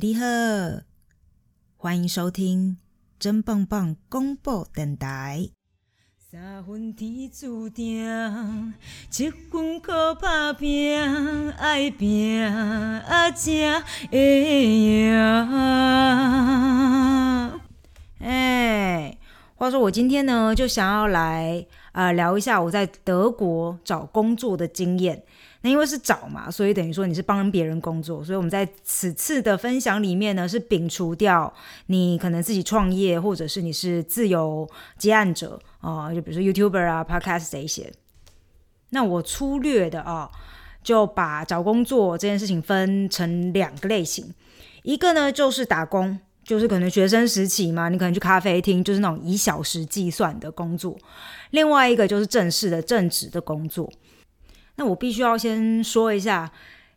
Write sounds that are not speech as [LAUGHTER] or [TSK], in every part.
你好，欢迎收听真棒棒公布电台。三分天注定，七分靠打拼，爱拼啊才会赢。哎，话说我今天呢，就想要来啊聊一下我在德国找工作的经验。那因为是找嘛，所以等于说你是帮别人工作，所以我们在此次的分享里面呢，是摒除掉你可能自己创业，或者是你是自由接案者啊，就比如说 YouTuber 啊、Podcast 这一些。那我粗略的啊，就把找工作这件事情分成两个类型，一个呢就是打工，就是可能学生时期嘛，你可能去咖啡厅，就是那种以小时计算的工作；另外一个就是正式的正职的工作。那我必须要先说一下，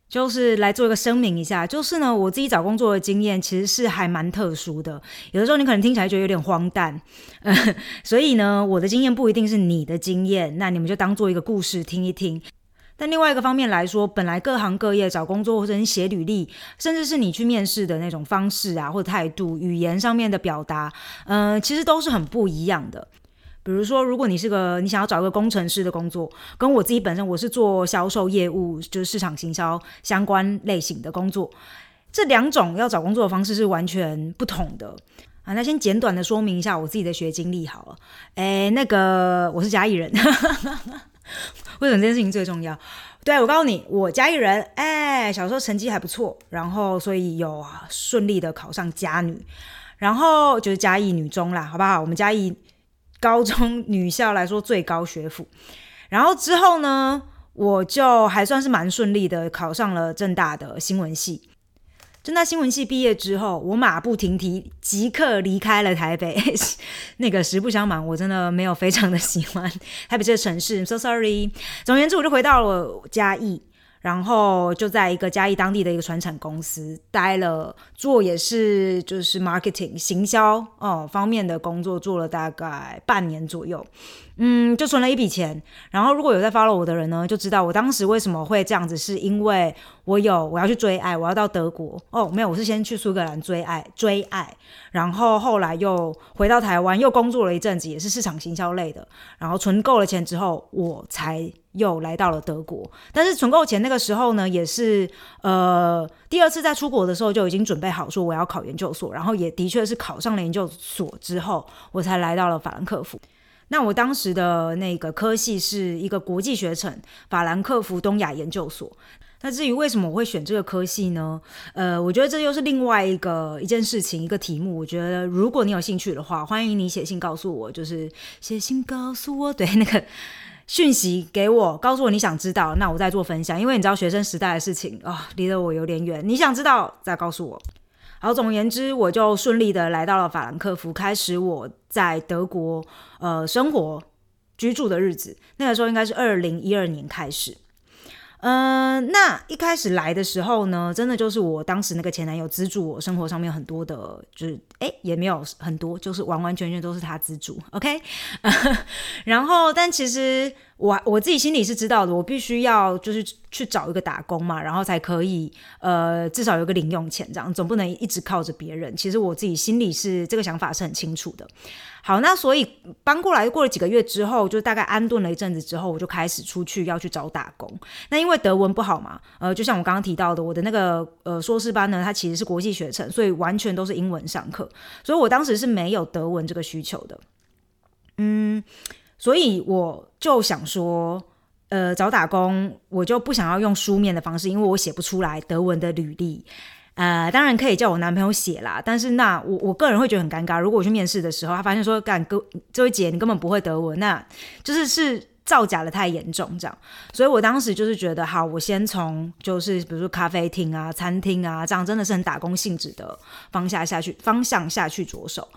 就是来做一个声明一下，就是呢，我自己找工作的经验其实是还蛮特殊的。有的时候你可能听起来觉得有点荒诞，[LAUGHS] 所以呢，我的经验不一定是你的经验，那你们就当做一个故事听一听。但另外一个方面来说，本来各行各业找工作或者你写履历，甚至是你去面试的那种方式啊，或者态度、语言上面的表达，嗯，其实都是很不一样的。比如说，如果你是个你想要找个工程师的工作，跟我自己本身我是做销售业务，就是市场行销相关类型的工作，这两种要找工作的方式是完全不同的啊。那先简短的说明一下我自己的学经历好了。哎，那个我是嘉义人，[LAUGHS] 为什么这件事情最重要？对我告诉你，我嘉义人，哎，小时候成绩还不错，然后所以有顺利的考上嘉女，然后就是嘉义女中啦，好不好？我们嘉义。高中女校来说最高学府，[LAUGHS] 然后之后呢，我就还算是蛮顺利的考上了正大的新闻系。正大新闻系毕业之后，我马不停蹄，即刻离开了台北。[LAUGHS] 那个实不相瞒，我真的没有非常的喜欢台北这个城市。So sorry。总而言之，我就回到了嘉义。然后就在一个嘉义当地的一个船产公司待了，做也是就是 marketing 行销哦方面的工作，做了大概半年左右。嗯，就存了一笔钱。然后如果有在 follow 我的人呢，就知道我当时为什么会这样子，是因为我有我要去追爱，我要到德国哦，没有，我是先去苏格兰追爱追爱，然后后来又回到台湾，又工作了一阵子，也是市场行销类的。然后存够了钱之后，我才又来到了德国。但是存够钱那个时候呢，也是呃第二次在出国的时候就已经准备好说我要考研究所，然后也的确是考上了研究所之后，我才来到了法兰克福。那我当时的那个科系是一个国际学程，法兰克福东亚研究所。那至于为什么我会选这个科系呢？呃，我觉得这又是另外一个一件事情，一个题目。我觉得如果你有兴趣的话，欢迎你写信告诉我，就是写信告诉我，对那个讯息给我，告诉我你想知道，那我再做分享。因为你知道学生时代的事情啊，离得我有点远，你想知道再告诉我。好，总而言之，我就顺利的来到了法兰克福，开始我在德国呃生活居住的日子。那个时候应该是二零一二年开始。嗯，那一开始来的时候呢，真的就是我当时那个前男友资助我生活上面很多的，就是哎也没有很多，就是完完全全都是他资助。[LAUGHS] OK，[LAUGHS] 然后但其实。我我自己心里是知道的，我必须要就是去找一个打工嘛，然后才可以呃至少有个零用钱这样，总不能一直靠着别人。其实我自己心里是这个想法是很清楚的。好，那所以搬过来过了几个月之后，就大概安顿了一阵子之后，我就开始出去要去找打工。那因为德文不好嘛，呃，就像我刚刚提到的，我的那个呃硕士班呢，它其实是国际学程，所以完全都是英文上课，所以我当时是没有德文这个需求的。嗯。所以我就想说，呃，找打工我就不想要用书面的方式，因为我写不出来德文的履历。呃，当然可以叫我男朋友写啦，但是那我我个人会觉得很尴尬。如果我去面试的时候，他发现说，干哥这位姐你根本不会德文，那就是是。造假的太严重，这样，所以我当时就是觉得，好，我先从就是比如说咖啡厅啊、餐厅啊，这样真的是很打工性质的方向下去，方向下去着手。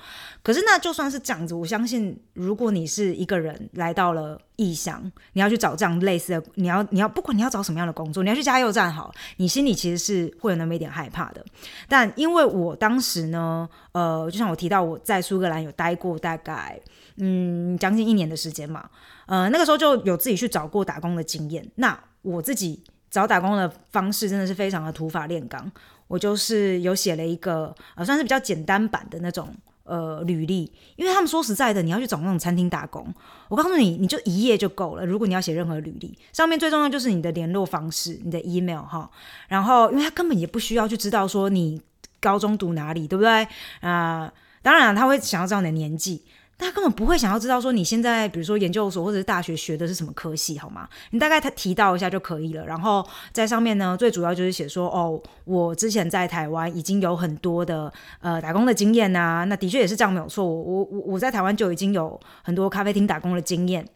可是那就算是这样子，我相信，如果你是一个人来到了异乡，你要去找这样类似的，你要你要不管你要找什么样的工作，你要去加油站好，你心里其实是会有那么一点害怕的。但因为我当时呢，呃，就像我提到我在苏格兰有待过大概嗯将近一年的时间嘛。呃，那个时候就有自己去找过打工的经验。那我自己找打工的方式真的是非常的土法炼钢。我就是有写了一个呃，算是比较简单版的那种呃履历，因为他们说实在的，你要去找那种餐厅打工，我告诉你，你就一页就够了。如果你要写任何履历，上面最重要就是你的联络方式，你的 email 哈，然后因为他根本也不需要去知道说你高中读哪里，对不对啊？当然他会想要知道你的年纪。他根本不会想要知道说你现在，比如说研究所或者是大学学的是什么科系，好吗？你大概他提到一下就可以了。然后在上面呢，最主要就是写说，哦，我之前在台湾已经有很多的呃打工的经验呐。那的确也是这样，没有错。我我我我在台湾就已经有很多咖啡厅打工的经验。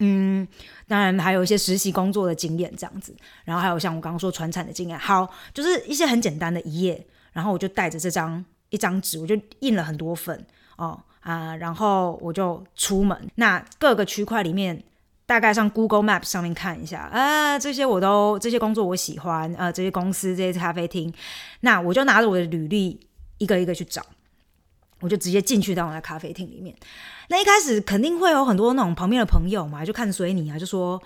嗯，当然还有一些实习工作的经验这样子。然后还有像我刚刚说传产的经验。好，就是一些很简单的一页。然后我就带着这张一张纸，我就印了很多份哦。啊，然后我就出门。那各个区块里面，大概上 Google Maps 上面看一下啊，这些我都这些工作我喜欢，呃，这些公司这些咖啡厅，那我就拿着我的履历一个一个去找，我就直接进去到我的咖啡厅里面。那一开始肯定会有很多那种旁边的朋友嘛，就看随你啊，就说，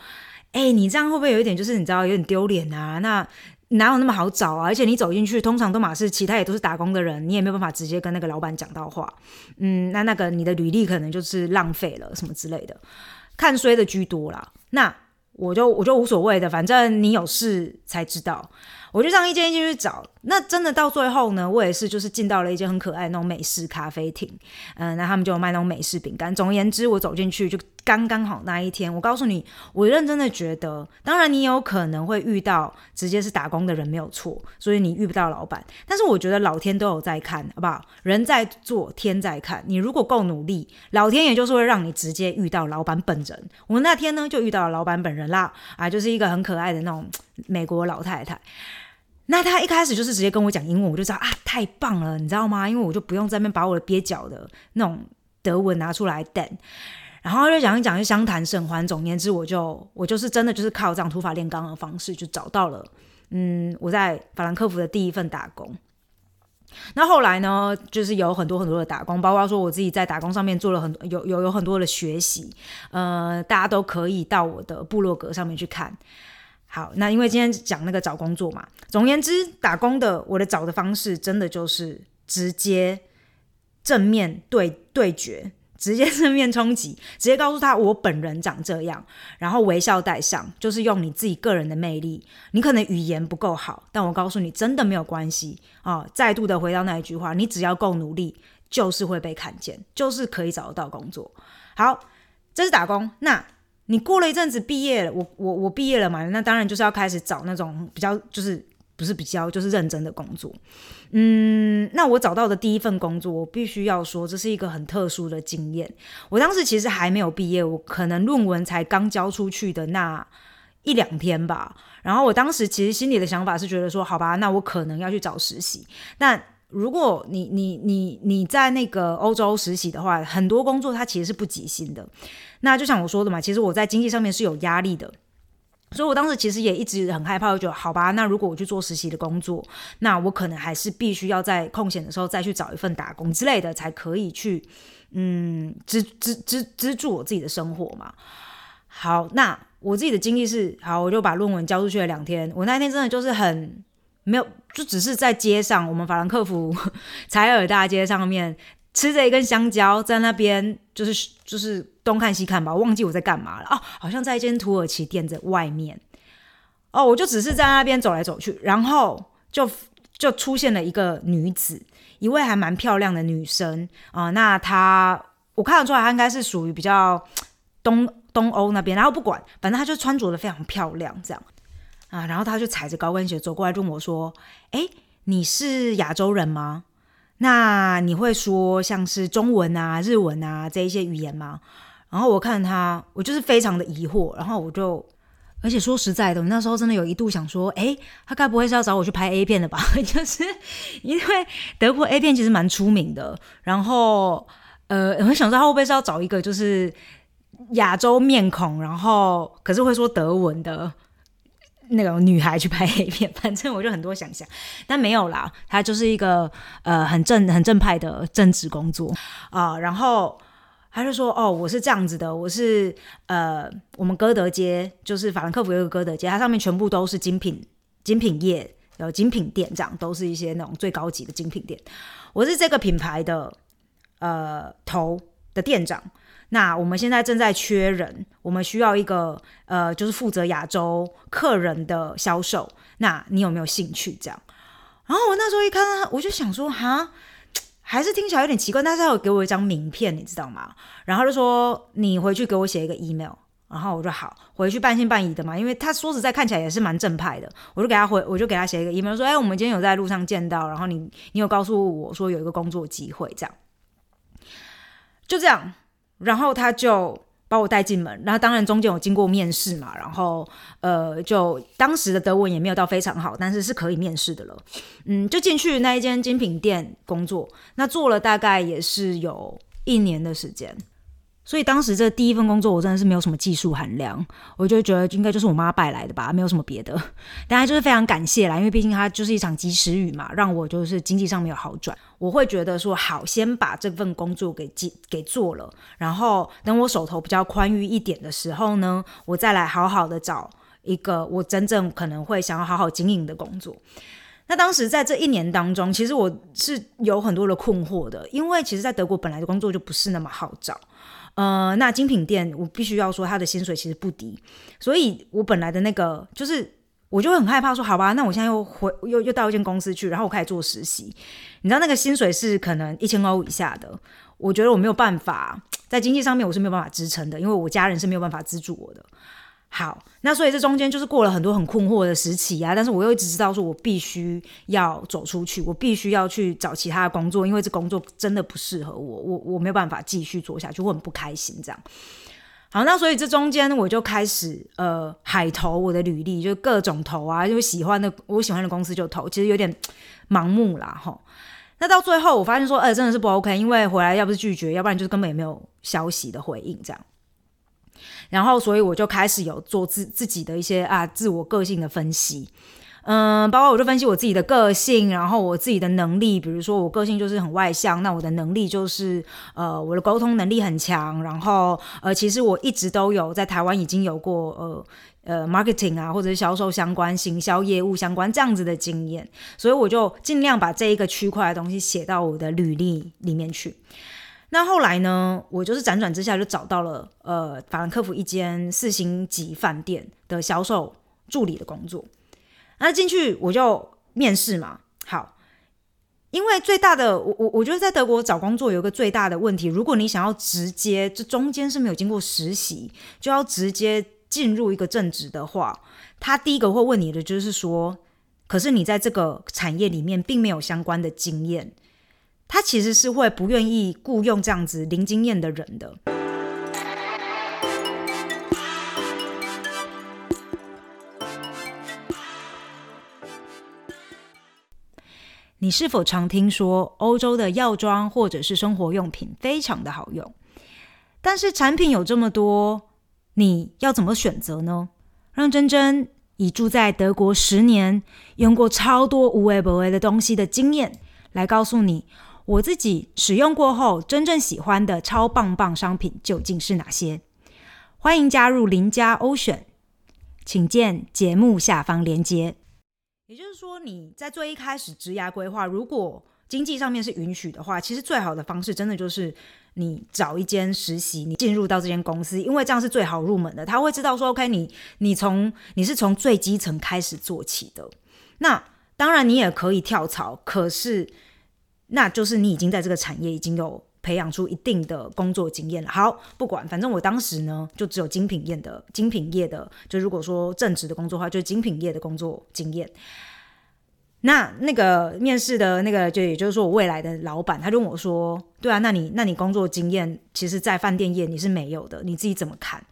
哎，你这样会不会有一点就是你知道有点丢脸啊？那哪有那么好找啊？而且你走进去，通常都马是其他也都是打工的人，你也没有办法直接跟那个老板讲到话。嗯，那那个你的履历可能就是浪费了什么之类的，看衰的居多啦。那我就我就无所谓的，反正你有事才知道。我就这样一间一间去找，那真的到最后呢，我也是就是进到了一间很可爱那种美式咖啡厅，嗯，那他们就卖那种美式饼干。总而言之，我走进去就刚刚好那一天。我告诉你，我认真的觉得，当然你有可能会遇到直接是打工的人没有错，所以你遇不到老板。但是我觉得老天都有在看，好不好？人在做，天在看。你如果够努力，老天也就是会让你直接遇到老板本人。我那天呢就遇到了老板本人啦，啊，就是一个很可爱的那种美国老太太。那他一开始就是直接跟我讲英文，我就知道啊，太棒了，你知道吗？因为我就不用在那边把我的蹩脚的那种德文拿出来等，然后就讲一讲，就相谈甚欢。总言之，我就我就是真的就是靠这样土法炼钢的方式，就找到了嗯，我在法兰克福的第一份打工。那后来呢，就是有很多很多的打工，包括说我自己在打工上面做了很多，有有有很多的学习，呃，大家都可以到我的部落格上面去看。好，那因为今天讲那个找工作嘛，总言之，打工的我的找的方式真的就是直接正面对对决，直接正面冲击，[LAUGHS] 直接告诉他我本人长这样，然后微笑带上，就是用你自己个人的魅力。你可能语言不够好，但我告诉你，真的没有关系啊！再度的回到那一句话，你只要够努力，就是会被看见，就是可以找得到工作。好，这是打工，那。你过了一阵子毕业了，我我我毕业了嘛，那当然就是要开始找那种比较就是不是比较就是认真的工作。嗯，那我找到的第一份工作，我必须要说这是一个很特殊的经验。我当时其实还没有毕业，我可能论文才刚交出去的那一两天吧。然后我当时其实心里的想法是觉得说，好吧，那我可能要去找实习。那如果你你你你在那个欧洲实习的话，很多工作它其实是不给薪的。那就像我说的嘛，其实我在经济上面是有压力的，所以我当时其实也一直很害怕，就觉得好吧，那如果我去做实习的工作，那我可能还是必须要在空闲的时候再去找一份打工之类的，才可以去嗯支支支资助我自己的生活嘛。好，那我自己的经历是，好，我就把论文交出去了两天，我那天真的就是很没有，就只是在街上，我们法兰克福 [LAUGHS] 采尔大街上面。吃着一根香蕉，在那边就是就是东看西看吧，我忘记我在干嘛了哦，好像在一间土耳其店的外面哦，我就只是在那边走来走去，然后就就出现了一个女子，一位还蛮漂亮的女生啊。那她我看得出来，她应该是属于比较东东欧那边。然后不管，反正她就穿着的非常漂亮，这样啊。然后她就踩着高跟鞋走过来，问我说：“哎，你是亚洲人吗？”那你会说像是中文啊、日文啊这一些语言吗？然后我看他，我就是非常的疑惑。然后我就，而且说实在的，我那时候真的有一度想说，哎，他该不会是要找我去拍 A 片的吧？[LAUGHS] 就是因为德国 A 片其实蛮出名的。然后，呃，我想说他会不会是要找一个就是亚洲面孔，然后可是会说德文的？那种女孩去拍 A 片，[LAUGHS] 反正我就很多想象，但没有啦，他就是一个呃很正很正派的正职工作啊。然后他就说：“哦，我是这样子的，我是呃我们歌德街，就是法兰克福有一个歌德街，它上面全部都是精品精品业有精品店，这样都是一些那种最高级的精品店。我是这个品牌的呃头的店长。那我们现在正在缺人，我们需要一个呃，就是负责亚洲客人的销售。那你有没有兴趣？这样？然后我那时候一看，我就想说，哈，还是听起来有点奇怪。但是他有给我一张名片，你知道吗？然后就说你回去给我写一个 email。然后我就好回去半信半疑的嘛，因为他说实在看起来也是蛮正派的。我就给他回，我就给他写一个 email 说，哎，我们今天有在路上见到，然后你你有告诉我说有一个工作机会，这样，就这样。然后他就把我带进门，然后当然中间有经过面试嘛，然后呃，就当时的德文也没有到非常好，但是是可以面试的了。嗯，就进去那一间精品店工作，那做了大概也是有一年的时间。所以当时这第一份工作，我真的是没有什么技术含量，我就觉得应该就是我妈带来的吧，没有什么别的。[LAUGHS] 大家就是非常感谢啦，因为毕竟它就是一场及时雨嘛，让我就是经济上没有好转。我会觉得说好，先把这份工作给给做了，然后等我手头比较宽裕一点的时候呢，我再来好好的找一个我真正可能会想要好好经营的工作。那当时在这一年当中，其实我是有很多的困惑的，因为其实，在德国本来的工作就不是那么好找。呃，那精品店我必须要说，他的薪水其实不低，所以我本来的那个就是，我就会很害怕说，好吧，那我现在又回又又到一间公司去，然后我开始做实习，你知道那个薪水是可能一千欧以下的，我觉得我没有办法在经济上面我是没有办法支撑的，因为我家人是没有办法资助我的。好，那所以这中间就是过了很多很困惑的时期啊，但是我又一直知道说，我必须要走出去，我必须要去找其他的工作，因为这工作真的不适合我，我我没有办法继续做下去，我很不开心这样。好，那所以这中间我就开始呃海投我的履历，就各种投啊，就喜欢的我喜欢的公司就投，其实有点 [TSK] 盲目啦哈。那到最后我发现说，哎，真的是不 OK，因为回来要不是拒绝，要不然就是根本也没有消息的回应这样。然后，所以我就开始有做自自己的一些啊自我个性的分析，嗯，包括我就分析我自己的个性，然后我自己的能力，比如说我个性就是很外向，那我的能力就是呃我的沟通能力很强，然后呃其实我一直都有在台湾已经有过呃呃 marketing 啊或者是销售相关、行销业务相关这样子的经验，所以我就尽量把这一个区块的东西写到我的履历里面去。那后来呢？我就是辗转之下就找到了呃法兰克福一间四星级饭店的销售助理的工作。那进去我就面试嘛。好，因为最大的我我我觉得在德国找工作有一个最大的问题，如果你想要直接这中间是没有经过实习就要直接进入一个正职的话，他第一个会问你的就是说，可是你在这个产业里面并没有相关的经验。他其实是会不愿意雇佣这样子零经验的人的。你是否常听说欧洲的药妆或者是生活用品非常的好用？但是产品有这么多，你要怎么选择呢？让珍珍以住在德国十年、用过超多无为不为的东西的经验来告诉你。我自己使用过后，真正喜欢的超棒棒商品究竟是哪些？欢迎加入邻家欧选，请见节目下方链接。也就是说，你在最一开始职涯规划，如果经济上面是允许的话，其实最好的方式真的就是你找一间实习，你进入到这间公司，因为这样是最好入门的。他会知道说，OK，你你从你是从最基层开始做起的。那当然，你也可以跳槽，可是。那就是你已经在这个产业已经有培养出一定的工作经验了。好，不管，反正我当时呢就只有精品业的精品业的，就如果说正职的工作话，就是精品业的工作经验。那那个面试的那个，就也就是说我未来的老板，他就问我说：“对啊，那你那你工作经验，其实，在饭店业你是没有的，你自己怎么看？”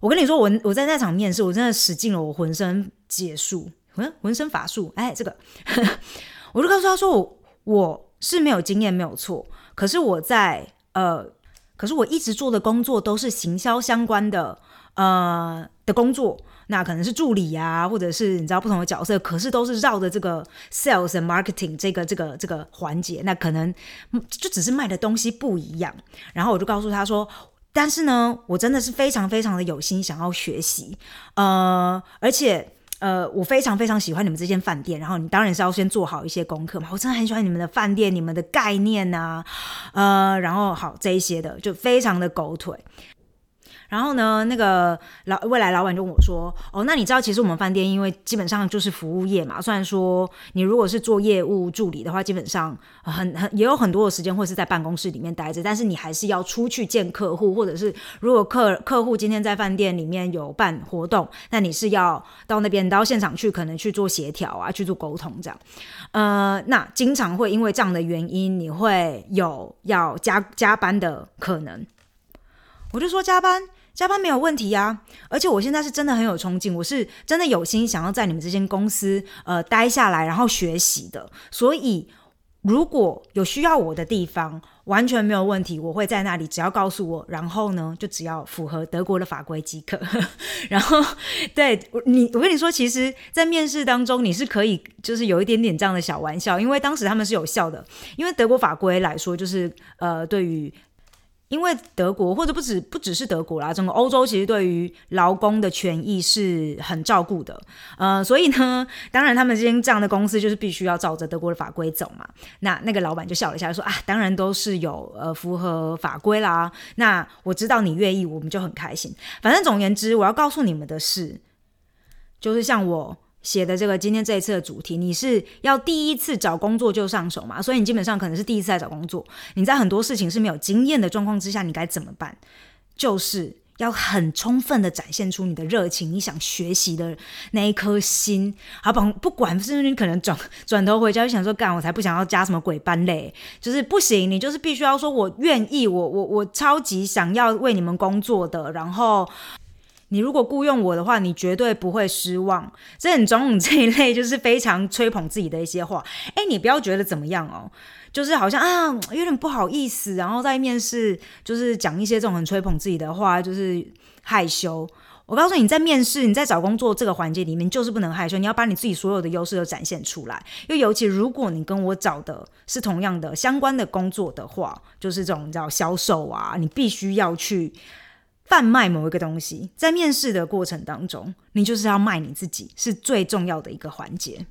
我跟你说，我我在那场面试，我真的使尽了我浑身解数，浑浑身法术。哎，这个，[LAUGHS] 我就告诉他说我。我是没有经验，没有错。可是我在呃，可是我一直做的工作都是行销相关的呃的工作，那可能是助理啊，或者是你知道不同的角色，可是都是绕着这个 sales and marketing 这个这个这个环节，那可能就只是卖的东西不一样。然后我就告诉他说，但是呢，我真的是非常非常的有心想要学习，呃，而且。呃，我非常非常喜欢你们这间饭店，然后你当然是要先做好一些功课嘛。我真的很喜欢你们的饭店，你们的概念呐，呃，然后好这一些的，就非常的狗腿。然后呢，那个老未来老板就问我说：“哦，那你知道其实我们饭店因为基本上就是服务业嘛，虽然说你如果是做业务助理的话，基本上很 [LAUGHS] 很也有很多的时间会是在办公室里面待着，但是你还是要出去见客户，或者是如果客客户今天在饭店里面有办活动，那你是要到那边到现场去，可能去做协调啊，去做沟通这样。呃，那经常会因为这样的原因，你会有要加加班的可能。我就说加班。”加班没有问题呀，而且我现在是真的很有冲劲，我是真的有心想要在你们这间公司呃待下来，然后学习的。所以如果有需要我的地方，完全没有问题，我会在那里，只要告诉我，然后呢，就只要符合德国的法规即可。[LAUGHS] 然后对你，我跟你说，其实，在面试当中，你是可以就是有一点点这样的小玩笑，因为当时他们是有效的，因为德国法规来说，就是呃对于。因为德国或者不止不只是德国啦，整个欧洲其实对于劳工的权益是很照顾的，呃，所以呢，当然他们这间这样的公司就是必须要照着德国的法规走嘛。那那个老板就笑了一下，说啊，当然都是有呃符合法规啦。那我知道你愿意，我们就很开心。反正总言之，我要告诉你们的是，就是像我。写的这个今天这一次的主题，你是要第一次找工作就上手嘛？所以你基本上可能是第一次在找工作，你在很多事情是没有经验的状况之下，你该怎么办？就是要很充分的展现出你的热情，你想学习的那一颗心。好，不不管是你可能转转头回家就想说，干我才不想要加什么鬼班嘞，就是不行，你就是必须要说，我愿意，我我我超级想要为你们工作的，然后。你如果雇佣我的话，你绝对不会失望。这很种种这一类，就是非常吹捧自己的一些话。哎，你不要觉得怎么样哦，就是好像啊有点不好意思，然后在面试就是讲一些这种很吹捧自己的话，就是害羞。我告诉你，在面试、你在找工作这个环节里面，就是不能害羞，你要把你自己所有的优势都展现出来。又尤其如果你跟我找的是同样的相关的工作的话，就是这种叫销售啊，你必须要去。贩卖某一个东西，在面试的过程当中，你就是要卖你自己，是最重要的一个环节。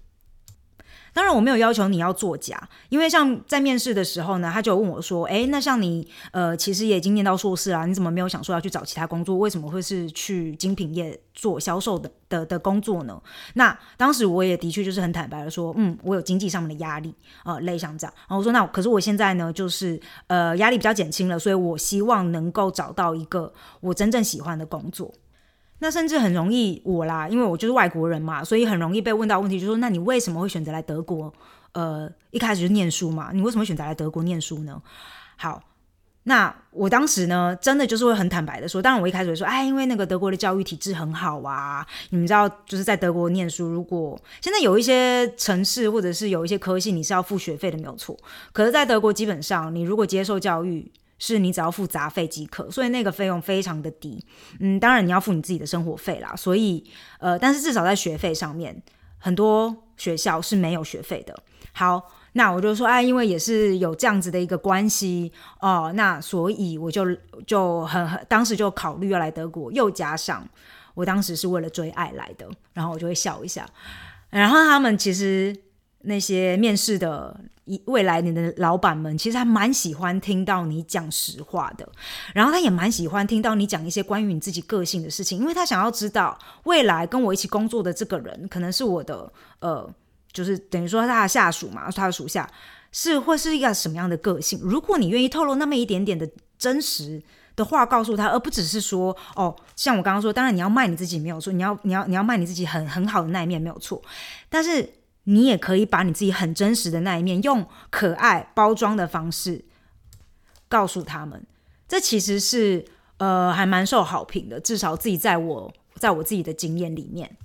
当然，我没有要求你要作假，因为像在面试的时候呢，他就问我说：“诶，那像你，呃，其实也已经念到硕士啦，你怎么没有想说要去找其他工作？为什么会是去精品业做销售的的的工作呢？”那当时我也的确就是很坦白的说：“嗯，我有经济上面的压力，呃，类像这样。”然后我说：“那可是我现在呢，就是呃，压力比较减轻了，所以我希望能够找到一个我真正喜欢的工作。”那甚至很容易我啦，因为我就是外国人嘛，所以很容易被问到问题，就说那你为什么会选择来德国？呃，一开始就念书嘛，你为什么会选择来德国念书呢？好，那我当时呢，真的就是会很坦白的说，当然我一开始会说，哎，因为那个德国的教育体制很好啊，你们知道，就是在德国念书，如果现在有一些城市或者是有一些科系你是要付学费的，没有错，可是，在德国基本上，你如果接受教育。是你只要付杂费即可，所以那个费用非常的低。嗯，当然你要付你自己的生活费啦。所以，呃，但是至少在学费上面，很多学校是没有学费的。好，那我就说，哎，因为也是有这样子的一个关系哦，那所以我就就很很当时就考虑要来德国，又加上我当时是为了追爱来的，然后我就会笑一下。然后他们其实那些面试的。未来你的老板们其实还蛮喜欢听到你讲实话的，然后他也蛮喜欢听到你讲一些关于你自己个性的事情，因为他想要知道未来跟我一起工作的这个人可能是我的呃，就是等于说他的下属嘛，他的属下是会是一个什么样的个性。如果你愿意透露那么一点点的真实的话告诉他，而不只是说哦，像我刚刚说，当然你要卖你自己没有错，你要你要你要卖你自己很很好的那一面没有错，但是。你也可以把你自己很真实的那一面，用可爱包装的方式告诉他们。这其实是呃，还蛮受好评的。至少自己在我在我自己的经验里面。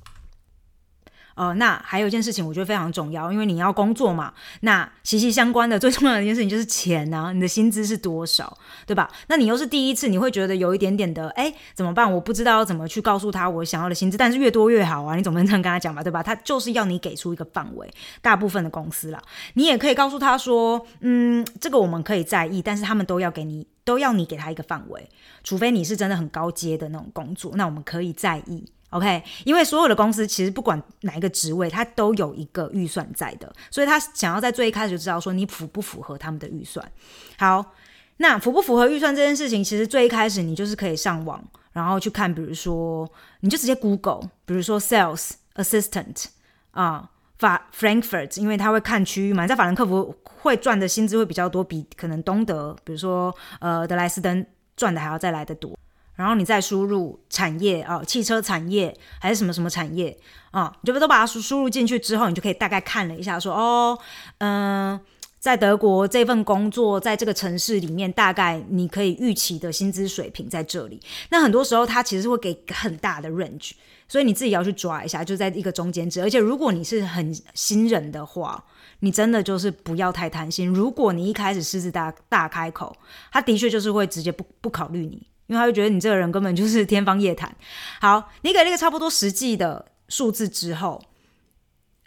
哦，那还有一件事情，我觉得非常重要，因为你要工作嘛，那息息相关的最重要的一件事情就是钱呢，你的薪资是多少，对吧？那你又是第一次，你会觉得有一点点的，哎，怎么办？我不知道怎么去告诉他我想要的薪资，但是越多越好啊，你总不能这样跟他讲吧，对吧？他就是要你给出一个范围，大部分的公司啦，你也可以告诉他说，嗯，这个我们可以在意，但是他们都要给你，都要你给他一个范围，除非你是真的很高阶的那种工作，那我们可以在意。OK，因为所有的公司其实不管哪一个职位，它都有一个预算在的，所以他想要在最一开始就知道说你符不符合他们的预算。好，那符不符合预算这件事情，其实最一开始你就是可以上网，然后去看，比如说你就直接 Google，比如说 Sales Assistant 啊，法 Frankfurt，因为他会看区域嘛，在法兰克福会赚的薪资会比较多，比可能东德，比如说呃德莱斯登赚的还要再来的多。然后你再输入产业啊，汽车产业还是什么什么产业啊，你就都把它输输入进去之后，你就可以大概看了一下，说哦，嗯，在德国这份工作，在这个城市里面，大概你可以预期的薪资水平在这里。那很多时候它其实会给很大的 range，所以你自己要去抓一下，就在一个中间值。而且如果你是很新人的话，你真的就是不要太贪心。如果你一开始狮子大大开口，他的确就是会直接不不考虑你。因为他会觉得你这个人根本就是天方夜谭。[LAUGHS] 好，你给了一个差不多实际的数字之后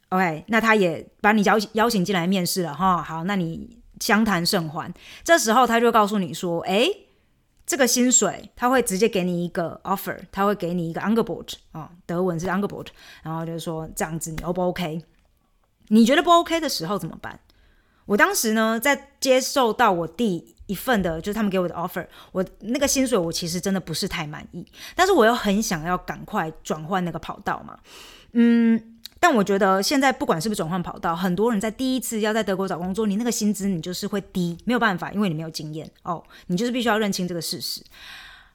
，OK，那他也把你邀邀请进来面试了哈。好，那你相谈甚欢。这时候他就告诉你说：“哎，这个薪水他会直接给你一个 offer，他会给你一个 Angebot 啊，德文是 Angebot，然后就是说这样子你 O 不 OK？你觉得不 OK 的时候怎么办？我当时呢，在接受到我第。一份的，就是他们给我的 offer，我那个薪水我其实真的不是太满意，但是我又很想要赶快转换那个跑道嘛，嗯，但我觉得现在不管是不是转换跑道，很多人在第一次要在德国找工作，你那个薪资你就是会低，没有办法，因为你没有经验哦，你就是必须要认清这个事实。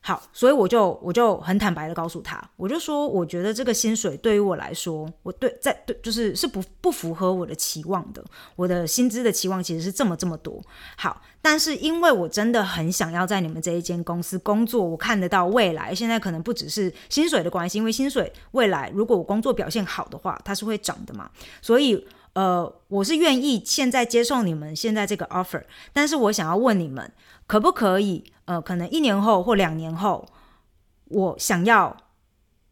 好，所以我就我就很坦白的告诉他，我就说，我觉得这个薪水对于我来说，我对在对就是是不不符合我的期望的，我的薪资的期望其实是这么这么多。好，但是因为我真的很想要在你们这一间公司工作，我看得到未来，现在可能不只是薪水的关系，因为薪水未来如果我工作表现好的话，它是会涨的嘛，所以呃，我是愿意现在接受你们现在这个 offer，但是我想要问你们，可不可以？呃，可能一年后或两年后，我想要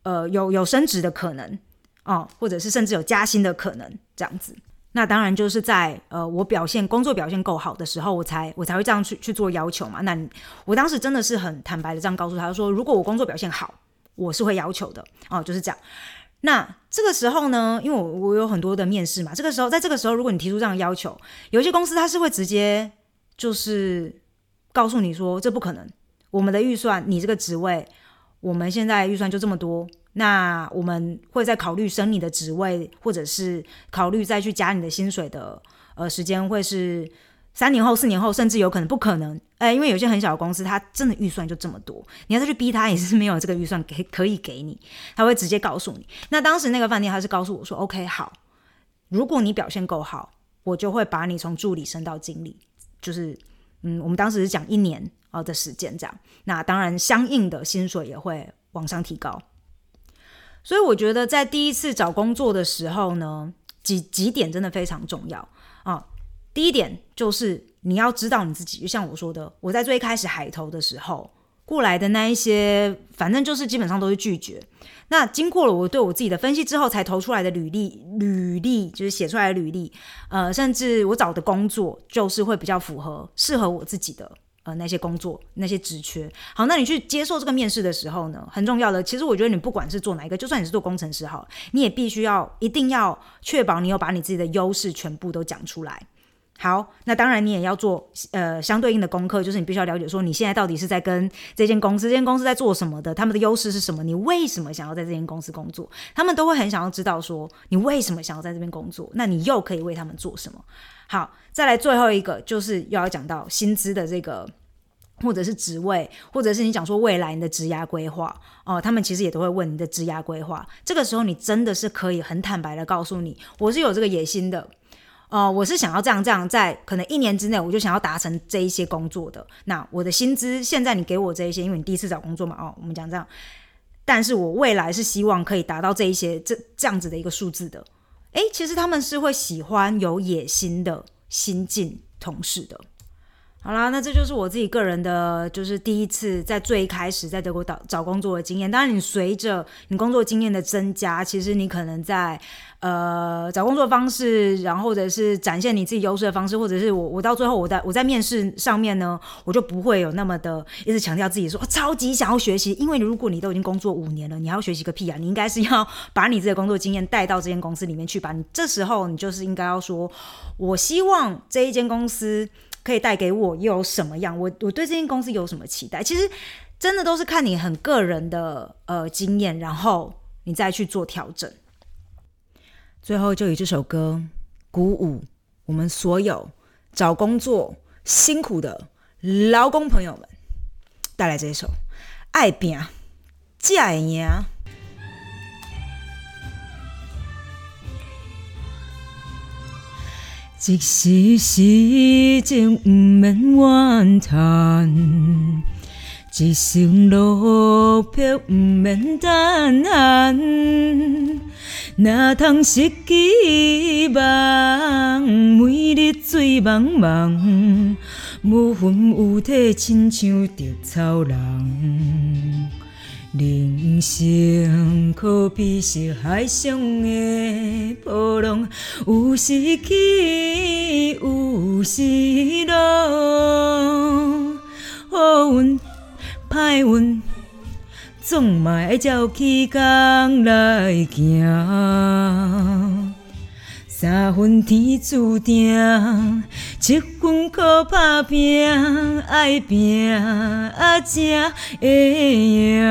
呃有有升职的可能哦，或者是甚至有加薪的可能这样子。那当然就是在呃我表现工作表现够好的时候，我才我才会这样去去做要求嘛。那我当时真的是很坦白的这样告诉他说，如果我工作表现好，我是会要求的哦，就是这样。那这个时候呢，因为我我有很多的面试嘛，这个时候在这个时候，如果你提出这样的要求，有些公司它是会直接就是。告诉你说这不可能，我们的预算，你这个职位，我们现在预算就这么多，那我们会再考虑升你的职位，或者是考虑再去加你的薪水的，呃，时间会是三年后、四年后，甚至有可能不可能，哎，因为有些很小的公司，它真的预算就这么多，你要再去逼他，也是没有这个预算给可以给你，他会直接告诉你。那当时那个饭店他是告诉我说，OK，好，如果你表现够好，我就会把你从助理升到经理，就是。嗯，我们当时是讲一年啊的时间这样，那当然相应的薪水也会往上提高。所以我觉得在第一次找工作的时候呢，几几点真的非常重要啊。第一点就是你要知道你自己，就像我说的，我在最开始海投的时候。过来的那一些，反正就是基本上都是拒绝。那经过了我对我自己的分析之后，才投出来的履历，履历就是写出来的履历，呃，甚至我找的工作就是会比较符合适合我自己的呃那些工作那些职缺。好，那你去接受这个面试的时候呢，很重要的，其实我觉得你不管是做哪一个，就算你是做工程师好，你也必须要一定要确保你有把你自己的优势全部都讲出来。好，那当然你也要做呃相对应的功课，就是你必须要了解说你现在到底是在跟这间公司，这间公司在做什么的，他们的优势是什么，你为什么想要在这间公司工作，他们都会很想要知道说你为什么想要在这边工作，那你又可以为他们做什么？好，再来最后一个就是又要讲到薪资的这个，或者是职位，或者是你讲说未来你的职涯规划哦，他们其实也都会问你的职涯规划，这个时候你真的是可以很坦白的告诉你，我是有这个野心的。哦，我是想要这样这样，在可能一年之内，我就想要达成这一些工作的。那我的薪资现在你给我这一些，因为你第一次找工作嘛，哦，我们讲这样。但是我未来是希望可以达到这一些这这样子的一个数字的。诶，其实他们是会喜欢有野心的新进同事的。好啦，那这就是我自己个人的，就是第一次在最开始在德国找找工作的经验。当然，你随着你工作经验的增加，其实你可能在呃找工作方式，然后或者是展现你自己优势的方式，或者是我我到最后我在我在面试上面呢，我就不会有那么的一直强调自己说超级想要学习，因为如果你都已经工作五年了，你还要学习个屁啊！你应该是要把你自己的工作经验带到这间公司里面去吧。你这时候你就是应该要说，我希望这一间公司。可以带给我又有什么样？我我对这间公司有什么期待？其实真的都是看你很个人的呃经验，然后你再去做调整。最后就以这首歌鼓舞我们所有找工作辛苦的劳工朋友们，带来这一首《爱拼才会赢》。一时时情毋免怨叹，一生路魄毋免胆寒，哪通失去望？每日醉茫茫，无魂有体，亲像稻草人。人生可比是海上的波浪，有时起，有时落。好运、歹运，总嘛要照起工来行。三分天注定，七分靠打拼，爱拼才会赢。